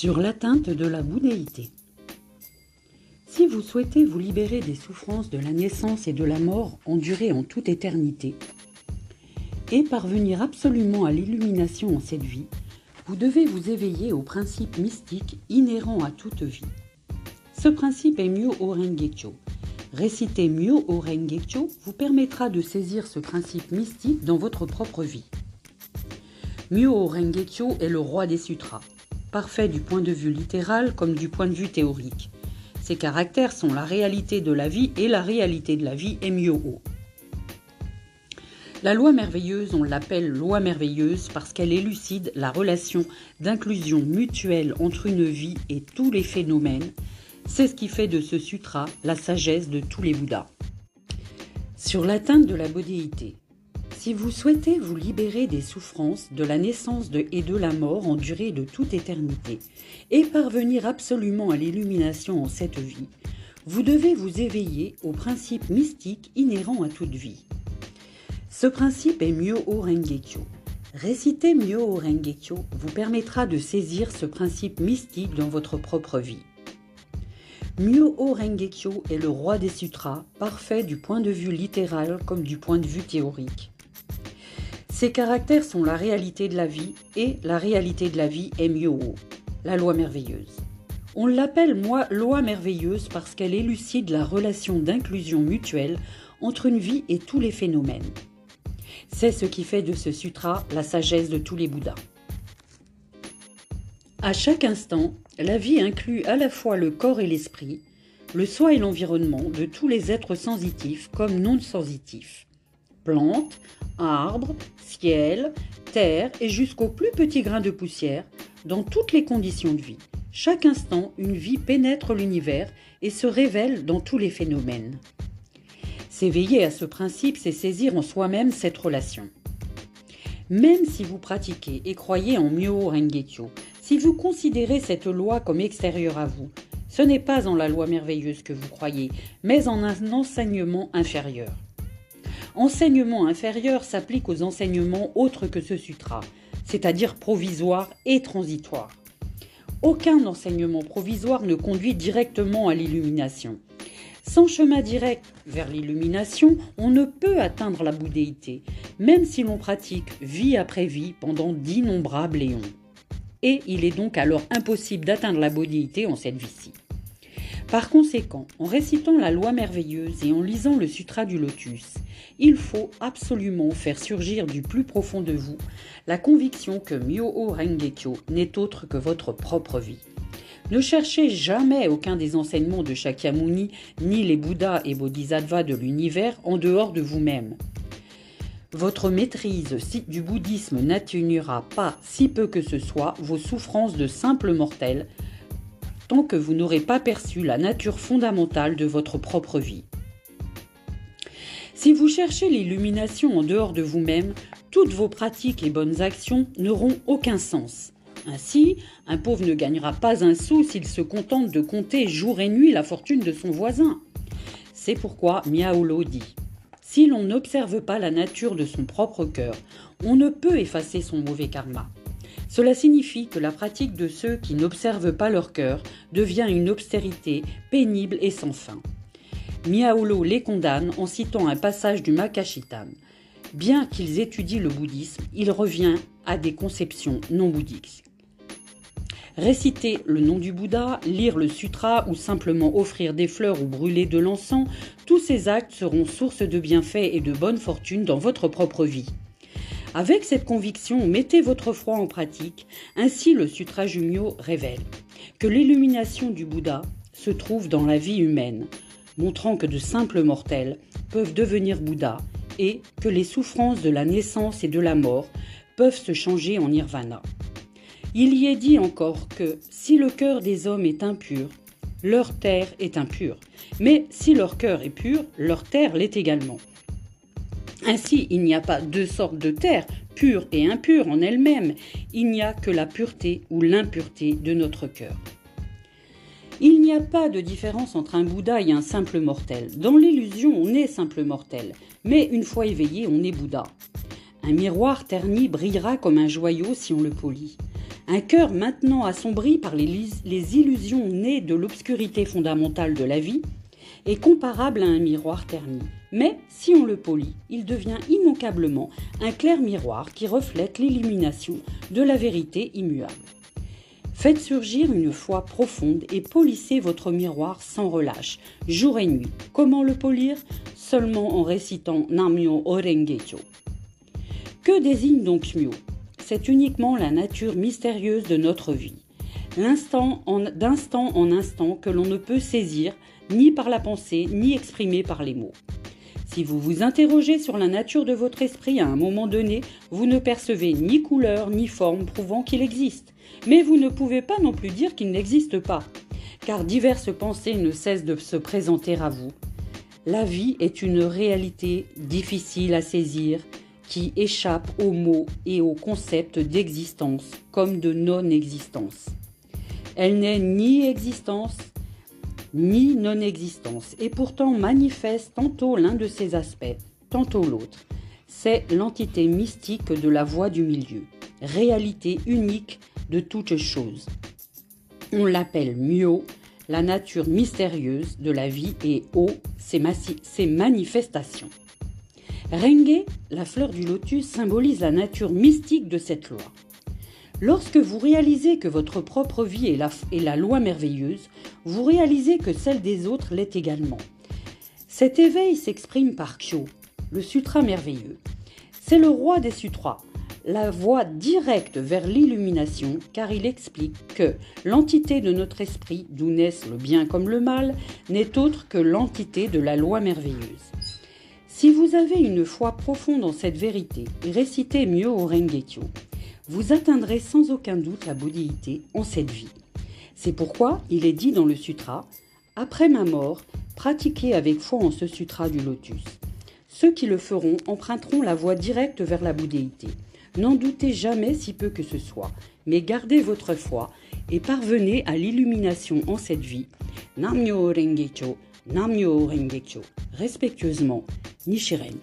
sur l'atteinte de la bouddhéité. Si vous souhaitez vous libérer des souffrances de la naissance et de la mort endurées en toute éternité, et parvenir absolument à l'illumination en cette vie, vous devez vous éveiller au principe mystique inhérent à toute vie. Ce principe est Myo Rengekyo. Réciter Myo Rengekyo vous permettra de saisir ce principe mystique dans votre propre vie. Myo Rengekyo est le roi des sutras, parfait du point de vue littéral comme du point de vue théorique. Ses caractères sont la réalité de la vie et la réalité de la vie est Myo. La loi merveilleuse, on l'appelle loi merveilleuse parce qu'elle élucide la relation d'inclusion mutuelle entre une vie et tous les phénomènes. C'est ce qui fait de ce sutra la sagesse de tous les Bouddhas. Sur l'atteinte de la bodhéité. Si vous souhaitez vous libérer des souffrances de la naissance et de la mort en durée de toute éternité et parvenir absolument à l'illumination en cette vie, vous devez vous éveiller au principe mystique inhérent à toute vie. Ce principe est Myo Rengekyo. Réciter Myo Rengekyo vous permettra de saisir ce principe mystique dans votre propre vie. Myo Rengekyo est le roi des sutras, parfait du point de vue littéral comme du point de vue théorique. Ses caractères sont la réalité de la vie et la réalité de la vie est Myo, la loi merveilleuse. On l'appelle moi loi merveilleuse parce qu'elle élucide la relation d'inclusion mutuelle entre une vie et tous les phénomènes. C'est ce qui fait de ce sutra la sagesse de tous les Bouddhas. À chaque instant, la vie inclut à la fois le corps et l'esprit, le soi et l'environnement de tous les êtres sensitifs comme non sensitifs. Plantes, arbres, ciel, terre et jusqu'au plus petit grain de poussière, dans toutes les conditions de vie. Chaque instant, une vie pénètre l'univers et se révèle dans tous les phénomènes. S'éveiller à ce principe, c'est saisir en soi-même cette relation. Même si vous pratiquez et croyez en Myo Rengekyo, si vous considérez cette loi comme extérieure à vous, ce n'est pas en la loi merveilleuse que vous croyez, mais en un enseignement inférieur. Enseignement inférieur s'applique aux enseignements autres que ce sutra, c'est-à-dire provisoire et transitoire. Aucun enseignement provisoire ne conduit directement à l'illumination. Sans chemin direct vers l'illumination, on ne peut atteindre la bouddhéité, même si l'on pratique vie après vie pendant d'innombrables éons. Et il est donc alors impossible d'atteindre la bouddhéité en cette vie-ci. Par conséquent, en récitant la loi merveilleuse et en lisant le Sutra du Lotus, il faut absolument faire surgir du plus profond de vous la conviction que Myoho Rengekyo n'est autre que votre propre vie. Ne cherchez jamais aucun des enseignements de Shakyamuni ni les Bouddhas et Bodhisattvas de l'univers en dehors de vous-même. Votre maîtrise du bouddhisme n'atténuera pas, si peu que ce soit, vos souffrances de simple mortel, que vous n'aurez pas perçu la nature fondamentale de votre propre vie. Si vous cherchez l'illumination en dehors de vous-même, toutes vos pratiques et bonnes actions n'auront aucun sens. Ainsi, un pauvre ne gagnera pas un sou s'il se contente de compter jour et nuit la fortune de son voisin. C'est pourquoi Miaolo dit Si l'on n'observe pas la nature de son propre cœur, on ne peut effacer son mauvais karma. Cela signifie que la pratique de ceux qui n'observent pas leur cœur devient une austérité pénible et sans fin. Miaolo les condamne en citant un passage du Makashitan. Bien qu'ils étudient le bouddhisme, il revient à des conceptions non bouddhiques. Réciter le nom du Bouddha, lire le sutra ou simplement offrir des fleurs ou brûler de l'encens, tous ces actes seront source de bienfaits et de bonne fortune dans votre propre vie. Avec cette conviction, mettez votre foi en pratique. Ainsi, le Sutra Jumyo révèle que l'illumination du Bouddha se trouve dans la vie humaine, montrant que de simples mortels peuvent devenir Bouddha et que les souffrances de la naissance et de la mort peuvent se changer en nirvana. Il y est dit encore que si le cœur des hommes est impur, leur terre est impure. Mais si leur cœur est pur, leur terre l'est également. Ainsi, il n'y a pas deux sortes de terre, pure et impure en elle-même, il n'y a que la pureté ou l'impureté de notre cœur. Il n'y a pas de différence entre un Bouddha et un simple mortel. Dans l'illusion, on est simple mortel, mais une fois éveillé, on est Bouddha. Un miroir terni brillera comme un joyau si on le polit. Un cœur maintenant assombri par les, les illusions nées de l'obscurité fondamentale de la vie est comparable à un miroir terni. Mais si on le polit, il devient immanquablement un clair miroir qui reflète l'illumination de la vérité immuable. Faites surgir une foi profonde et polissez votre miroir sans relâche, jour et nuit. Comment le polir? Seulement en récitant Namyo Orengecho. Que désigne donc Myo? C'est uniquement la nature mystérieuse de notre vie. L'instant d'instant en instant que l'on ne peut saisir ni par la pensée ni exprimer par les mots. Si vous vous interrogez sur la nature de votre esprit à un moment donné, vous ne percevez ni couleur ni forme prouvant qu'il existe. Mais vous ne pouvez pas non plus dire qu'il n'existe pas, car diverses pensées ne cessent de se présenter à vous. La vie est une réalité difficile à saisir qui échappe aux mots et aux concepts d'existence comme de non-existence. Elle n'est ni existence ni non-existence et pourtant manifeste tantôt l'un de ses aspects, tantôt l'autre. C'est l'entité mystique de la voie du milieu, réalité unique de toutes choses. On l'appelle Myo, la nature mystérieuse de la vie, et O, ses, ses manifestations. Renge, la fleur du lotus, symbolise la nature mystique de cette loi. Lorsque vous réalisez que votre propre vie est la, loi merveilleuse, vous réalisez que celle des autres l'est également. Cet éveil s'exprime par Kyo, le sutra merveilleux. C'est le roi des sutras, la voie directe vers l'illumination, car il explique que l'entité de notre esprit, d'où naissent le bien comme le mal, n'est autre que l'entité de la loi merveilleuse. Si vous avez une foi profonde en cette vérité récitez mieux au Rengekyo, vous atteindrez sans aucun doute la bouddhéité en cette vie. C'est pourquoi il est dit dans le sutra Après ma mort, pratiquez avec foi en ce sutra du lotus. Ceux qui le feront emprunteront la voie directe vers la bouddhéité. N'en doutez jamais si peu que ce soit, mais gardez votre foi et parvenez à l'illumination en cette vie. Namyo Rengecho, Namyo Rengecho. Respectueusement, Nichiren.